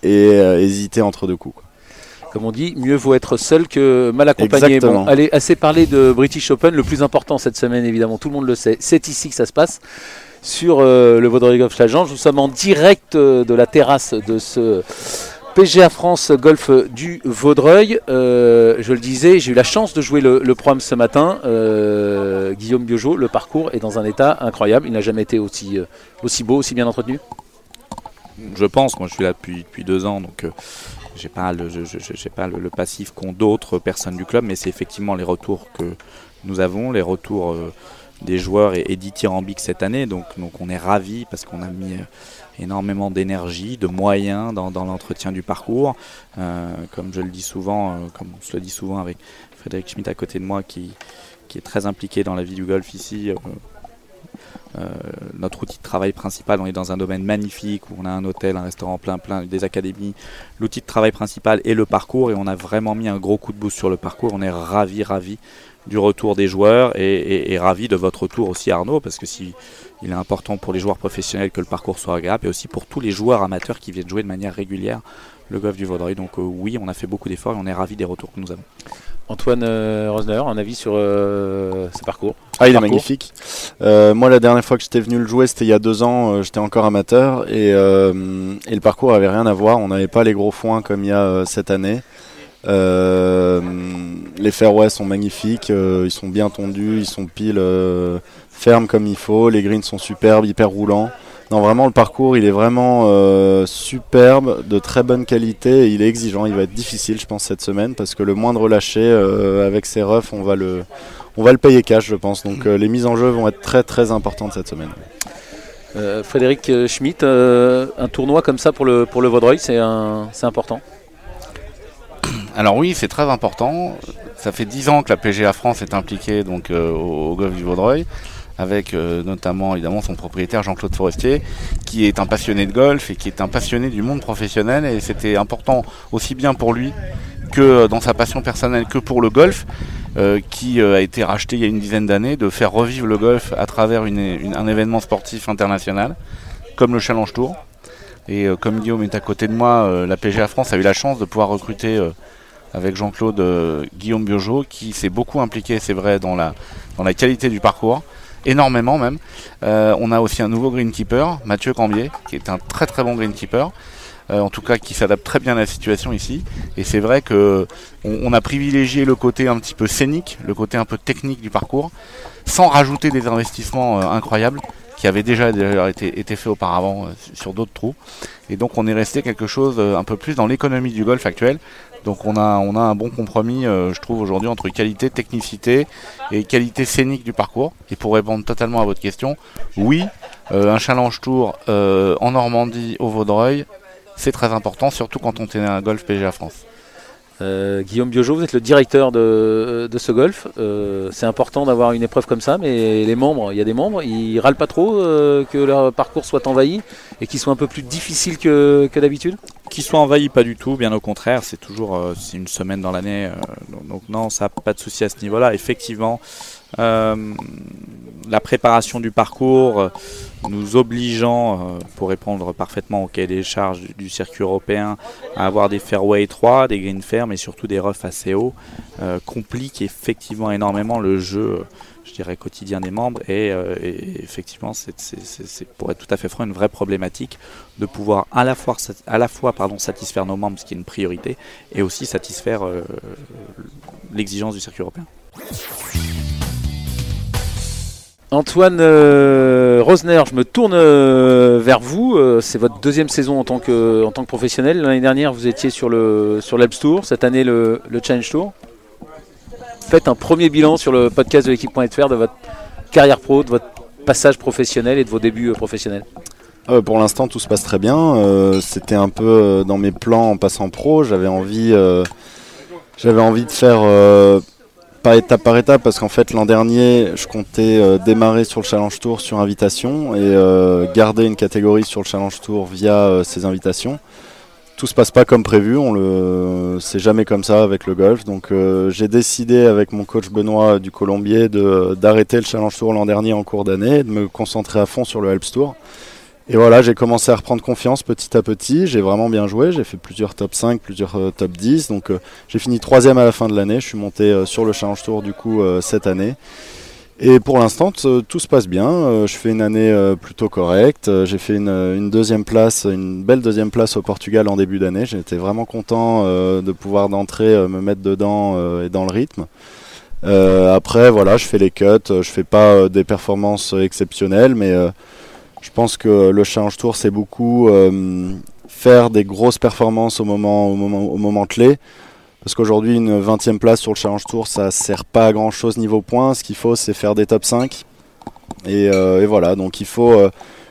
hésiter entre deux coups. Comme on dit, mieux vaut être seul que mal accompagné. Bon, allez, assez parlé de British Open. Le plus important cette semaine, évidemment, tout le monde le sait, c'est ici que ça se passe. Sur euh, le Vaudreuil Golf Challenge, nous sommes en direct euh, de la terrasse de ce PGA France Golf du Vaudreuil. Euh, je le disais, j'ai eu la chance de jouer le, le programme ce matin. Euh, Guillaume Biojo, le parcours est dans un état incroyable. Il n'a jamais été aussi, euh, aussi beau, aussi bien entretenu? Je pense, moi je suis là depuis, depuis deux ans, donc euh, j'ai pas, le, je- j'ai pas le, passif qu'ont d'autres personnes du club, mais c'est effectivement les retours que nous avons, les retours euh, des joueurs et, et cette année. Donc, donc on est ravis parce qu'on a mis énormément d'énergie, de moyens dans, l'entretien du parcours. comme je le dis souvent, comme on se le dit souvent avec Frédéric Schmitt à côté de moi qui, qui est très impliqué dans la vie du golf ici. Euh, notre outil de travail principal, on est dans un domaine magnifique où on a un hôtel, un restaurant plein plein, des académies. L'outil de travail principal est le parcours et on a vraiment mis un gros coup de boost sur le parcours. On est ravi, ravi du retour des joueurs et, ravi de votre retour aussi Arnaud parce que si il est important pour les joueurs professionnels que le parcours soit agréable et aussi pour tous les joueurs amateurs qui viennent jouer de manière régulière le golf du Vaudreuil. Donc euh, oui, on a fait beaucoup d'efforts et on est ravi des retours que nous avons. Antoine euh, Rosner, un avis sur euh, ce parcours Ah, il est magnifique. Euh, moi, la dernière fois que j'étais venu le jouer, c'était il y a deux ans. j'étais encore amateur et, et, le parcours avait rien à voir. On n'avait pas les gros foins comme il y a cette année. les fairways sont magnifiques, ils sont bien tendus, ils sont pile fermes comme il faut. Les greens sont superbes, hyper roulants. Non, vraiment, le parcours, il est vraiment euh, superbe, de très bonne qualité. il est exigeant, il va être difficile, je pense, cette semaine, parce que le moindre lâché euh, avec ses refs, on va le, on va le payer cash, je pense. Donc euh, les mises en jeu vont être très très importantes cette semaine. Frédéric Schmitt, un tournoi comme ça pour le, pour le Vaudreuil, c'est important? Alors oui, c'est très important. Ça fait 10 ans que la PGA France est impliquée donc, au, au golf du Vaudreuil avec euh, notamment évidemment son propriétaire Jean-Claude Forestier, qui est un passionné de golf et qui est un passionné du monde professionnel. Et c'était important aussi bien pour lui que euh, dans sa passion personnelle que pour le golf, euh, qui a été racheté il y a une dizaine d'années, de faire revivre le golf à travers un événement sportif international, comme le Challenge Tour. Et comme Guillaume est à côté de moi, la PGA France a eu la chance de pouvoir recruter avec Jean-Claude Guillaume Biojo, qui s'est beaucoup impliqué, c'est vrai, dans la, dans la qualité du parcours énormément même. Euh, on a aussi un nouveau greenkeeper, Mathieu Cambier, qui est un très très bon greenkeeper. Euh, en tout cas qui s'adapte très bien à la situation ici. Et c'est vrai que on, a privilégié le côté un petit peu scénique, le côté un peu technique du parcours, sans rajouter des investissements euh, incroyables qui avaient déjà, été, été faits auparavant sur d'autres trous. Et donc on est resté quelque chose un peu plus dans l'économie du golf actuel, donc on a, on a un bon compromis, euh, je trouve, aujourd'hui entre qualité, technicité et qualité scénique du parcours. Et pour répondre totalement à votre question, oui, euh, un challenge tour euh, en Normandie au Vaudreuil, c'est très important, surtout quand on tenait un golf PGA France. Euh, Guillaume Biojo, vous êtes le directeur de, ce golf. Euh, c'est important d'avoir une épreuve comme ça, mais les membres, il y a des membres, ils râlent pas trop euh, que leur parcours soit envahi et qu'il soit un peu plus difficile que, d'habitude? Qu'ils soient envahis, pas du tout, bien au contraire, c'est toujours une semaine dans l'année. donc, non, ça pas de souci à ce niveau-là. Effectivement, la préparation du parcours nous obligeant, euh, pour répondre parfaitement au cahier des charges du, circuit européen, à avoir des fairways étroits, des greens fermes et surtout des roughs assez hauts, euh, complique effectivement énormément le jeu, je dirais, quotidien des membres. Et, euh, effectivement, c'est pour être tout à fait franc une vraie problématique de pouvoir à la fois, à la fois pardon, satisfaire nos membres, ce qui est une priorité, et aussi satisfaire l'exigence du circuit européen. Antoine euh, Rosner, je me tourne euh, vers vous. Euh, c'est votre deuxième saison en tant que, professionnel. L'année dernière, vous étiez sur le sur Tour. Cette année, le, Challenge Tour. Faites un premier bilan sur le podcast de l'équipe.fr de votre carrière pro, de votre passage professionnel et de vos débuts professionnels. pour l'instant, tout se passe très bien. C'était un peu dans mes plans en passant pro. J'avais envie, j'avais envie de faire pas étape par étape parce qu'en fait l'an dernier je comptais euh, démarrer sur le Challenge Tour sur invitation et euh, garder une catégorie sur le Challenge Tour via euh, ces invitations. Tout se passe pas comme prévu, on le c'est jamais comme ça avec le golf. Donc j'ai décidé avec mon coach Benoît du Colombier d'arrêter le Challenge Tour l'an dernier en cours d'année, de me concentrer à fond sur le Alps Tour. Et voilà, j'ai commencé à reprendre confiance petit à petit. J'ai vraiment bien joué. J'ai fait plusieurs top 5, plusieurs euh, top 10. Donc euh, j'ai fini troisième à la fin de l'année. Je suis monté euh, sur le Challenge Tour du coup cette année. Et pour l'instant, tout se passe bien. je fais une année plutôt correcte. j'ai fait une, deuxième place, une belle deuxième place au Portugal en début d'année. J'étais vraiment content de pouvoir d'entrer, me mettre dedans et dans le rythme. après, voilà, je fais les cuts. Je fais pas des performances exceptionnelles, mais je pense que le Challenge Tour, c'est beaucoup euh, faire des grosses performances au moment, au moment, au moment clé. Parce qu'aujourd'hui, une 20e place sur le Challenge Tour, ça sert pas à grand chose niveau points. Ce qu'il faut, c'est faire des top 5 Et, et voilà, donc il faut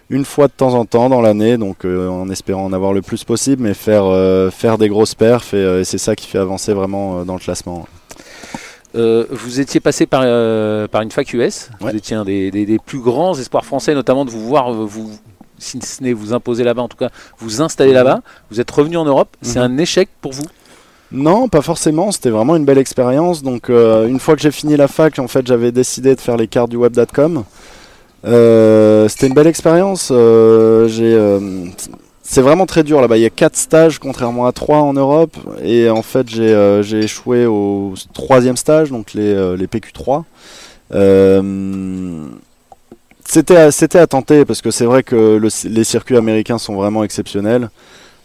une fois de temps en temps dans l'année, donc en espérant en avoir le plus possible, mais faire, faire des grosses perfs et, c'est ça qui fait avancer vraiment dans le classement. Vous étiez passé par, par une fac US, vous étiez un des, des, plus grands espoirs français, notamment de vous voir vous, si ce n'est vous imposer là-bas, en tout cas vous installer là-bas. Vous êtes revenu en Europe. C'est mhm. un échec pour vous? Non, pas forcément. C'était vraiment une belle expérience. Donc, euh, une fois que j'ai fini la fac, en fait, j'avais décidé de faire les cartes du web.com. Euh, c'était une belle expérience. Euh, c'est vraiment très dur là-bas. Il y a quatre stages, contrairement à trois en Europe. Et en fait, j'ai échoué au troisième stage, donc les, les PQ3. C'était, c'était à tenter parce que c'est vrai que les circuits américains sont vraiment exceptionnels.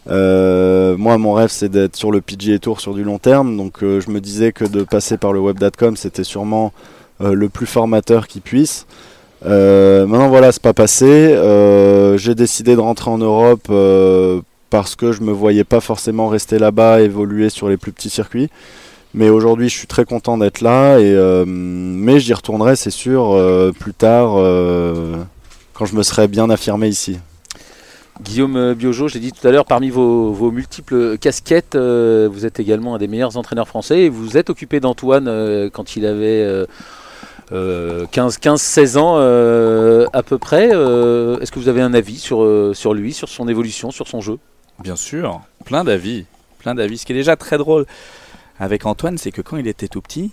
Euh, moi, mon rêve, c'est d'être sur le PGA Tour sur du long terme. Donc, euh, je me disais que de passer par le web.com, c'était sûrement euh, le plus formateur qui puisse. Maintenant, voilà, c'est pas passé. j'ai décidé de rentrer en Europe parce que je me voyais pas forcément rester là-bas, évoluer sur les plus petits circuits. Mais aujourd'hui, je suis très content d'être là. Et, euh, mais j'y retournerai, c'est sûr, euh, plus tard, euh, quand je me serai bien affirmé ici. Guillaume Biojo, je l'ai dit tout à l'heure, parmi vos, multiples casquettes, vous êtes également un des meilleurs entraîneurs français et vous êtes occupé d'Antoine quand il avait 15-16 ans à peu près. Est-ce que vous avez un avis sur, lui, sur son évolution, sur son jeu? Bien sûr, plein d'avis. Plein d'avis, ce qui est déjà très drôle avec Antoine, c'est que quand il était tout petit,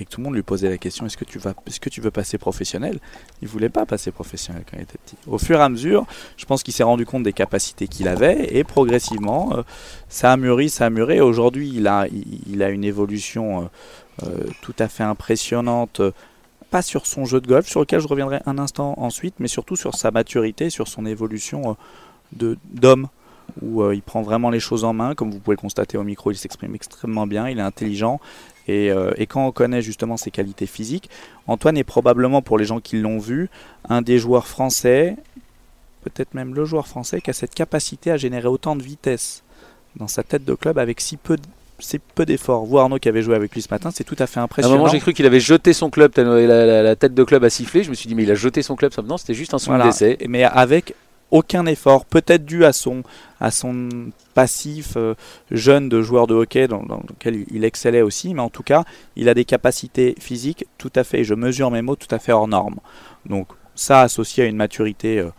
et que tout le monde lui posait la question est-ce que tu veux passer professionnel? Il voulait pas passer professionnel quand il était petit au fur et à mesure je pense qu'il s'est rendu compte des capacités qu'il avait et progressivement euh, ça a mûri ça a mûri aujourd'hui il a une évolution euh, euh, tout à fait impressionnante pas sur son jeu de golf sur lequel je reviendrai un instant ensuite mais surtout sur sa maturité sur son évolution de d'homme où euh, il prend vraiment les choses en main. Comme vous pouvez le constater au micro, il s'exprime extrêmement bien, il est intelligent. Et, euh, quand on connaît justement ses qualités physiques, Antoine est probablement, pour les gens qui l'ont vu, un des joueurs français, peut-être même le joueur français, qui a cette capacité à générer autant de vitesse dans sa tête de club avec si peu c'est peu d'efforts. Vous Arnaud qui avait joué avec lui ce matin, c'est tout à fait impressionnant. À un moment j'ai cru qu'il avait jeté son club, la, la, tête de club a sifflé. Je me suis dit mais il a jeté son club, non c'était juste un son d'essai. Mais avec aucun effort, peut-être dû à son, à son passif euh, jeune de joueur de hockey dans, lequel il, excellait aussi, mais en tout cas, il a des capacités physiques tout à fait, je mesure mes mots, tout à fait hors normes. Donc ça associé à une maturité euh,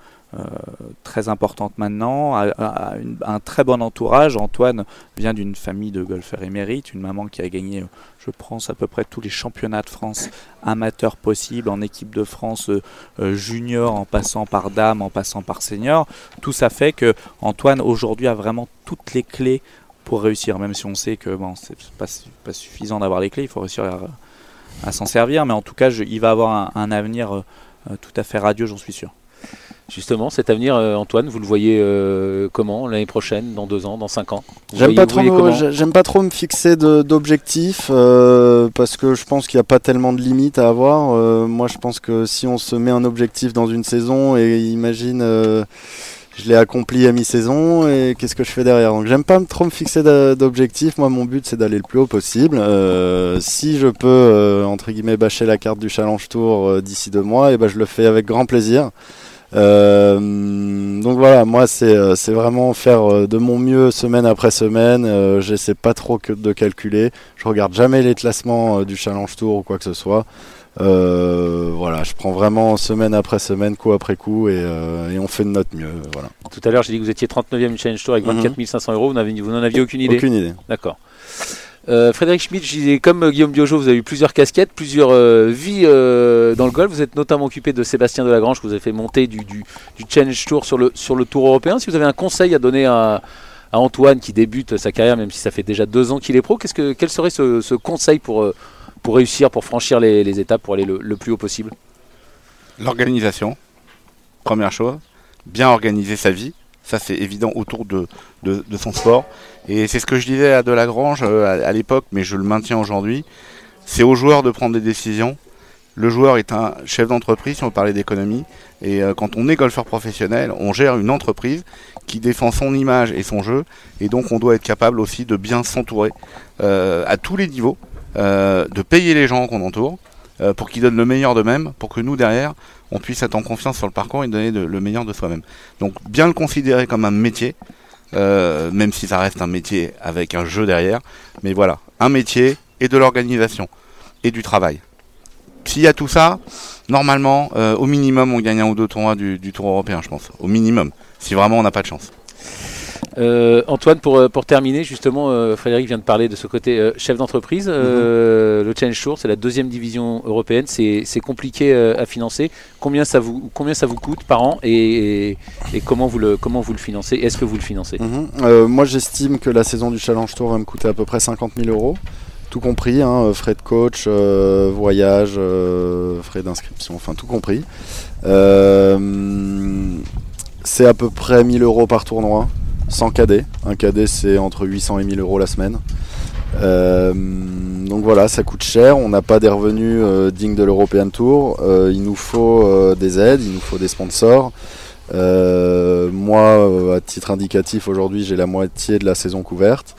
très importante maintenant, un très bon entourage. Antoine vient d'une famille de golfeurs émérites, une maman qui a gagné, je pense, à peu près tous les championnats de France amateurs possibles, en équipe de France euh, euh, junior, en passant par dame, en passant par senior. Tout ça fait que Antoine aujourd'hui a vraiment toutes les clés pour réussir, même si on sait que bon, c'est pas suffisant d'avoir les clés, il faut réussir à, s'en servir, mais en tout cas, il va avoir un, avenir tout à fait radieux, j'en suis sûr. Justement, cet avenir, euh, Antoine, vous le voyez euh, comment l'année prochaine, dans deux ans, dans cinq ans? J'aime pas, trop me, pas trop me fixer d'objectifs euh, parce que je pense qu'il n'y a pas tellement de limites à avoir. moi, je pense que si on se met un objectif dans une saison et imagine je l'ai accompli à mi-saison et qu'est-ce que je fais derrière? Donc j'aime pas trop me fixer d'objectifs. Moi, mon but c'est d'aller le plus haut possible. si je peux entre guillemets bâcher la carte du Challenge Tour d'ici deux mois, et eh ben je le fais avec grand plaisir. Euh, donc voilà, moi c'est euh, vraiment faire euh, de mon mieux semaine après semaine. J'essaie pas trop que de calculer. Je regarde jamais les classements du Challenge Tour ou quoi que ce soit. voilà, je prends vraiment semaine après semaine, coup après coup, et, on fait de notre mieux. Voilà. Tout à l'heure, j'ai dit que vous étiez 39e du Challenge Tour avec 24 mhm. 500 euros. Vous n'en aviez aucune idée Aucune idée. D'accord. Euh, Frédéric Schmidt, comme Guillaume Biojo, vous avez eu plusieurs casquettes, plusieurs euh, vies euh, dans le golf. Vous êtes notamment occupé de Sébastien Delagrange, que vous avez fait monter du, du, Challenge Tour sur le, sur le Tour européen. Si vous avez un conseil à donner à, Antoine qui débute sa carrière, même si ça fait déjà deux ans qu'il est pro, que, quel serait ce, conseil pour, pour réussir, pour franchir les, étapes, pour aller le plus haut possible? L'organisation, première chose. Bien organiser sa vie ça, c'est évident autour de, de, son sport. Et c'est ce que je disais à Delagrange euh, à, l'époque, mais je le maintiens aujourd'hui. C'est aux joueurs de prendre des décisions. Le joueur est un chef d'entreprise, si on parlait d'économie. Et euh, quand on est golfeur professionnel, on gère une entreprise qui défend son image et son jeu. Et donc, on doit être capable aussi de bien s'entourer euh, à tous les niveaux, de payer les gens qu'on entoure, pour qu'ils donnent le meilleur d'eux-mêmes, pour que nous, derrière, on puisse être en confiance sur le parcours et donner le meilleur de soi-même. Donc bien le considérer comme un métier, euh, même si ça reste un métier avec un jeu derrière. Mais voilà, un métier et de l'organisation et du travail. S'il y a tout ça, normalement, euh, au minimum, on gagne un ou deux tournois du, du Tour européen, je pense. Au minimum, si vraiment on n'a pas de chance. Euh, Antoine, pour, euh, pour terminer, justement, euh, Frédéric vient de parler de ce côté chef d'entreprise. Mhm. Le Challenge Tour, c'est la deuxième division européenne. C'est compliqué à financer. Combien ça, vous, combien ça vous coûte par an et, et, comment, vous le, comment vous le financez? Est-ce que vous le financez? Mhm. Moi, j'estime que la saison du Challenge Tour va me coûter à peu près 50 000 euros. Tout compris, hein, frais de coach, voyage, frais d'inscription, enfin tout compris. c'est à peu près 1000 euros par tournoi sans cadet. Un cadet, c'est entre 800 et 1000 euros la semaine. Euh, donc voilà, ça coûte cher. On n'a pas des revenus euh, dignes de l'European Tour. Euh, il nous faut des aides, il nous faut des sponsors. moi, à titre indicatif, aujourd'hui, j'ai la moitié de la saison couverte.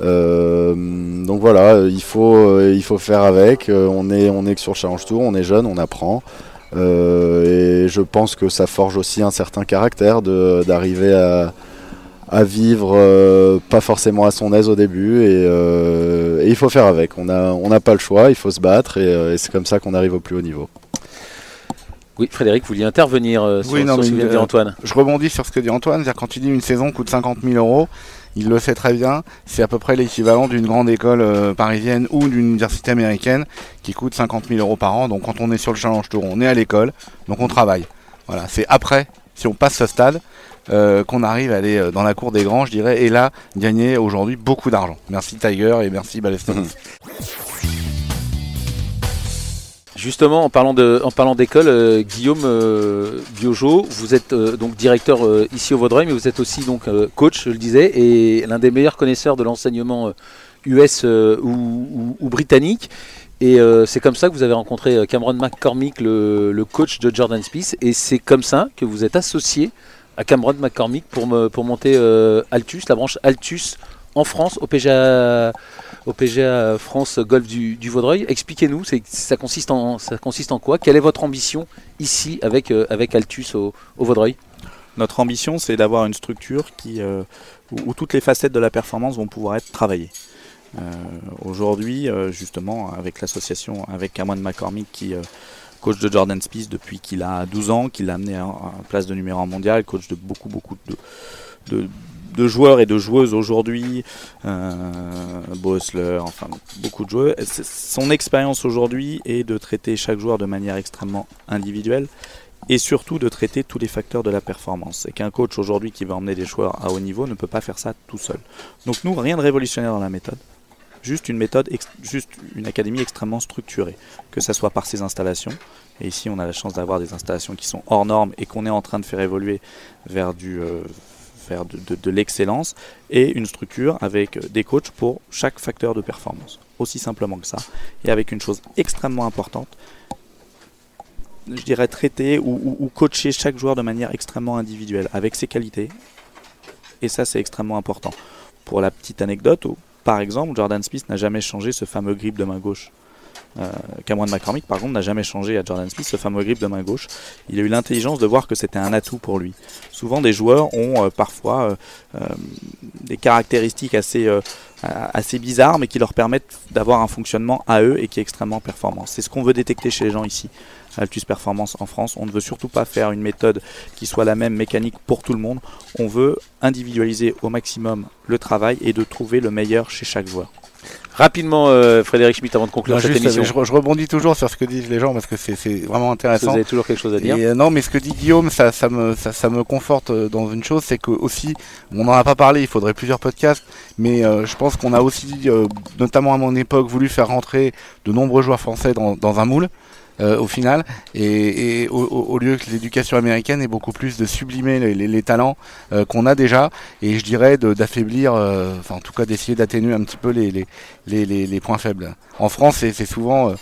donc voilà, il faut, faire avec. on est, on est que sur le Challenge Tour, on est jeune, on apprend. et je pense que ça forge aussi un certain caractère d'arriver à, à vivre euh, pas forcément à son aise au début euh, et, il faut faire avec. On n'a on pas le choix, il faut se battre euh, et, c'est comme ça qu'on arrive au plus haut niveau. Oui, Frédéric, vous vouliez intervenir sur, ce que dit Antoine. Je rebondis sur ce que dit Antoine, c'est-à-dire quand il dit une saison coûte 50 000 euros, il le sait très bien, c'est à peu près l'équivalent d'une grande école parisienne ou d'une université américaine qui coûte 50 000 euros par an. Donc quand on est sur le Challenge Tour, on est à l'école, donc on travaille. Voilà, c'est après, si on passe ce stade, euh, qu'on arrive à aller euh, dans la cour des grands, je dirais, et là, gagner aujourd'hui beaucoup d'argent. Merci Tiger et merci Ballesteros. Justement, en parlant d'école, euh, Guillaume Biojo, vous êtes donc directeur ici au Vaudreuil, mais vous êtes aussi donc coach, je le disais, et l'un des meilleurs connaisseurs de l'enseignement US ou, britannique. Et c'est comme ça que vous avez rencontré Cameron McCormick, le, le coach de Jordan Spieth, et c'est comme ça que vous êtes associé à Cameron McCormick pour, me, pour monter euh, Altus, la branche Altus en France au PGA, au PGA France Golf du, Vaudreuil. Expliquez-nous, ça consiste, en, ça consiste en quoi? Quelle est votre ambition ici avec, euh, avec Altus au, Vaudreuil? Notre ambition, c'est d'avoir une structure qui, euh, où, toutes les facettes de la performance vont pouvoir être travaillées. Aujourd'hui, justement, avec l'association, avec Cameron McCormick qui coach de Jordan Spieth depuis qu'il a 12 ans, qu'il l'a amené en place de numéro 1 mondial, coach de beaucoup, beaucoup de, joueurs et de joueuses aujourd'hui, euh, enfin beaucoup de joueurs. Son expérience aujourd'hui est de traiter chaque joueur de manière extrêmement individuelle et surtout de traiter tous les facteurs de la performance. Et qu'un coach aujourd'hui qui va emmener des joueurs à haut niveau ne peut pas faire ça tout seul. Donc nous, rien de révolutionnaire dans la méthode juste une méthode, juste une académie extrêmement structurée, que ce soit par ses installations. Et ici, on a la chance d'avoir des installations qui sont hors normes et qu'on est en train de faire évoluer vers euh, de, l'excellence et une structure avec des coachs pour chaque facteur de performance. Aussi simplement que ça. Et avec une chose extrêmement importante, je dirais traiter ou, ou, coacher chaque joueur de manière extrêmement individuelle, avec ses qualités. Et ça, c'est extrêmement important. Pour la petite anecdote, par exemple, Jordan Smith n'a jamais changé ce fameux grip de main gauche. Euh, Cameron McCormick, par contre, n'a jamais changé à Jordan Smith ce fameux grip de main gauche. Il a eu l'intelligence de voir que c'était un atout pour lui. Souvent, des joueurs ont euh, parfois euh, des caractéristiques assez, assez bizarres, mais qui leur permettent d'avoir un fonctionnement à eux et qui est extrêmement performant. C'est ce qu'on veut détecter chez les gens ici. Altus Performance en France. On ne veut surtout pas faire une méthode qui soit la même mécanique pour tout le monde. On veut individualiser au maximum le travail et de trouver le meilleur chez chaque joueur. Rapidement, euh, Frédéric Schmitt, avant de conclure cette émission. Je, rebondis toujours sur ce que disent les gens parce que c'est vraiment intéressant. Vous avez toujours quelque chose à dire. Euh, non, mais ce que dit Guillaume, ça, ça, me, ça, me conforte euh, dans une chose, c'est que aussi, on n'en a pas parlé, il faudrait plusieurs podcasts, mais je pense qu'on a aussi, notamment à mon époque, voulu faire rentrer de nombreux joueurs français dans, dans un moule. Euh, au final, et, au, lieu que l'éducation américaine est beaucoup plus de sublimer les, talents euh, qu'on a déjà, et je dirais d'affaiblir, euh, enfin en tout cas d'essayer d'atténuer un petit peu les, points faibles. En France, c'est souvent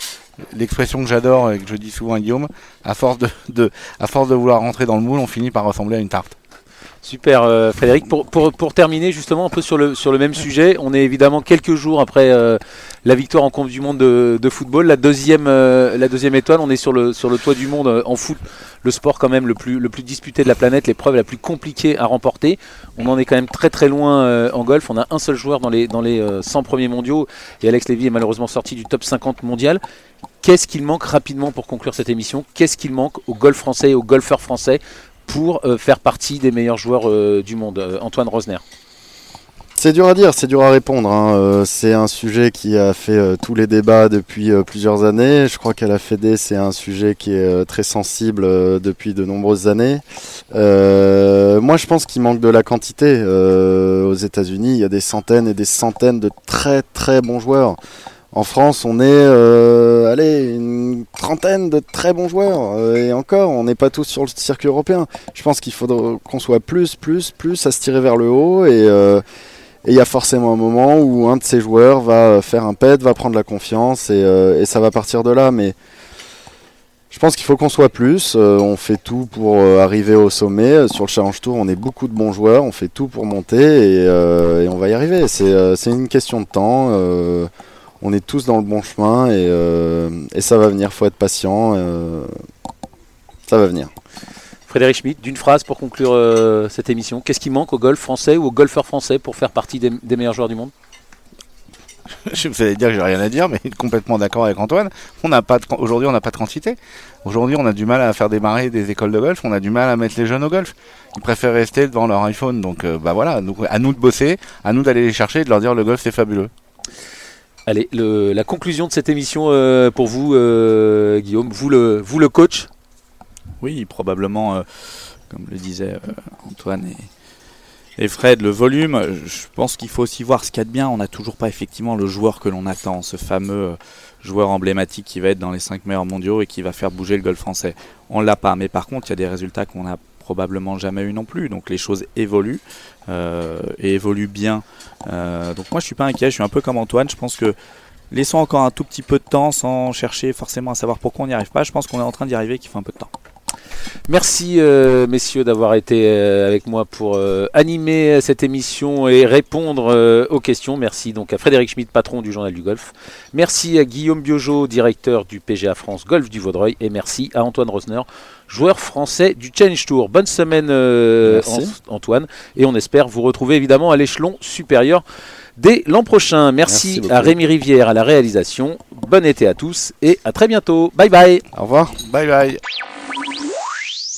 l'expression que j'adore et que je dis souvent à Guillaume, à force de, à force de vouloir rentrer dans le moule, on finit par ressembler à une tarte. Super euh, Frédéric. Pour, pour, terminer justement un peu sur le, sur le même sujet, on est évidemment quelques jours après euh, la victoire en Coupe du Monde de, de football, la deuxième, euh, la deuxième étoile, on est sur le, sur le toit du monde en foot, le sport quand même le plus, le plus disputé de la planète, l'épreuve la plus compliquée à remporter. On en est quand même très très loin en golf, on a un seul joueur dans les, dans les 100 premiers mondiaux et Alex Lévy est malheureusement sorti du top 50 mondial. Qu'est-ce qu'il manque rapidement pour conclure cette émission? Qu'est-ce qu'il manque au golf français et aux golfeurs français? Pour euh, faire partie des meilleurs joueurs euh, du monde euh, Antoine Rosner c'est dur à dire, c'est dur à répondre. Hein. c'est un sujet qui a fait tous les débats depuis plusieurs années. Je crois qu'à la Fédé, c'est un sujet qui est très sensible depuis de nombreuses années. moi, je pense qu'il manque de la quantité. aux États-Unis, il y a des centaines et des centaines de très très bons joueurs. En France, on est euh, allez, une trentaine de très bons joueurs. Euh, et encore, on n'est pas tous sur le circuit européen. Je pense qu'il faudra qu'on soit plus, plus, plus à se tirer vers le haut. Euh, et il y a forcément un moment où un de ces joueurs va faire un pet, va prendre la confiance et, ça va partir de là. Mais je pense qu'il faut qu'on soit plus. on fait tout pour arriver au sommet. Sur le Challenge Tour, on est beaucoup de bons joueurs. On fait tout pour monter et on va y arriver. C'est une question de temps on est tous dans le bon chemin et, euh, ça va venir. Faut être patient. Euh, ça va venir. Frédéric Schmitt, d'une phrase pour conclure euh, cette émission. Qu'est-ce qui manque au golf français ou aux golfeurs français pour faire partie des, meilleurs joueurs du monde? Je vous allez dire que j'ai rien à dire, mais complètement d'accord avec Antoine. On n'a pas aujourd'hui, on n'a pas de quantité. Aujourd'hui, on a du mal à faire démarrer des écoles de golf. On a du mal à mettre les jeunes au golf. Ils préfèrent rester devant leur iPhone. Donc, bah voilà. à nous de bosser, à nous d'aller les chercher et de leur dire le golf c'est fabuleux. Allez, la conclusion de cette émission euh, pour vous, euh, Guillaume, vous le, vous le coach Oui, probablement, euh, comme le disait Antoine et, Fred, le volume. Je pense qu'il faut aussi voir ce qu'il y a de bien. On n'a toujours pas effectivement le joueur que l'on attend, ce fameux joueur emblématique qui va être dans les 5 meilleurs mondiaux et qui va faire bouger le golf français. On l'a pas, mais par contre, il y a des résultats qu'on a probablement jamais eu non plus. Donc les choses évoluent euh, et évoluent bien. Euh, donc moi je suis pas inquiet, je suis un peu comme Antoine. Je pense que laissons encore un tout petit peu de temps sans chercher forcément à savoir pourquoi on n'y arrive pas. Je pense qu'on est en train d'y arriver, qu'il faut un peu de temps. Merci euh, messieurs d'avoir été euh, avec moi pour euh, animer cette émission et répondre aux questions. Merci donc à Frédéric Schmidt, patron du Journal du Golf. Merci à Guillaume Biojo, directeur du PGA France Golf du Vaudreuil. Et merci à Antoine Rosner, joueur français du Challenge Tour. Bonne semaine Antoine. Et on espère vous retrouver évidemment à l'échelon supérieur dès l'an prochain. Merci, Merci à Rémi Rivière à la réalisation. Bon été à tous et à très bientôt. Bye bye. Au revoir. Bye bye.